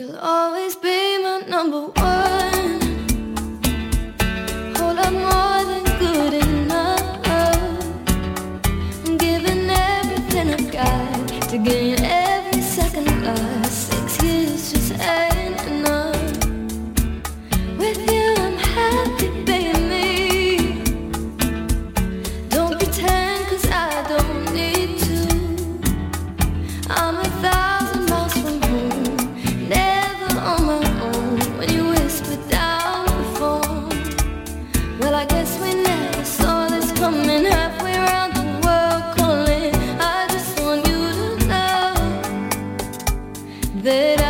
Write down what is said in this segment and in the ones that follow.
You'll always be my number one. that I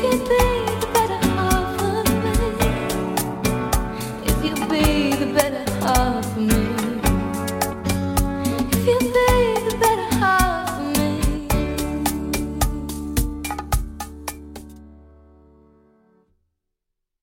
que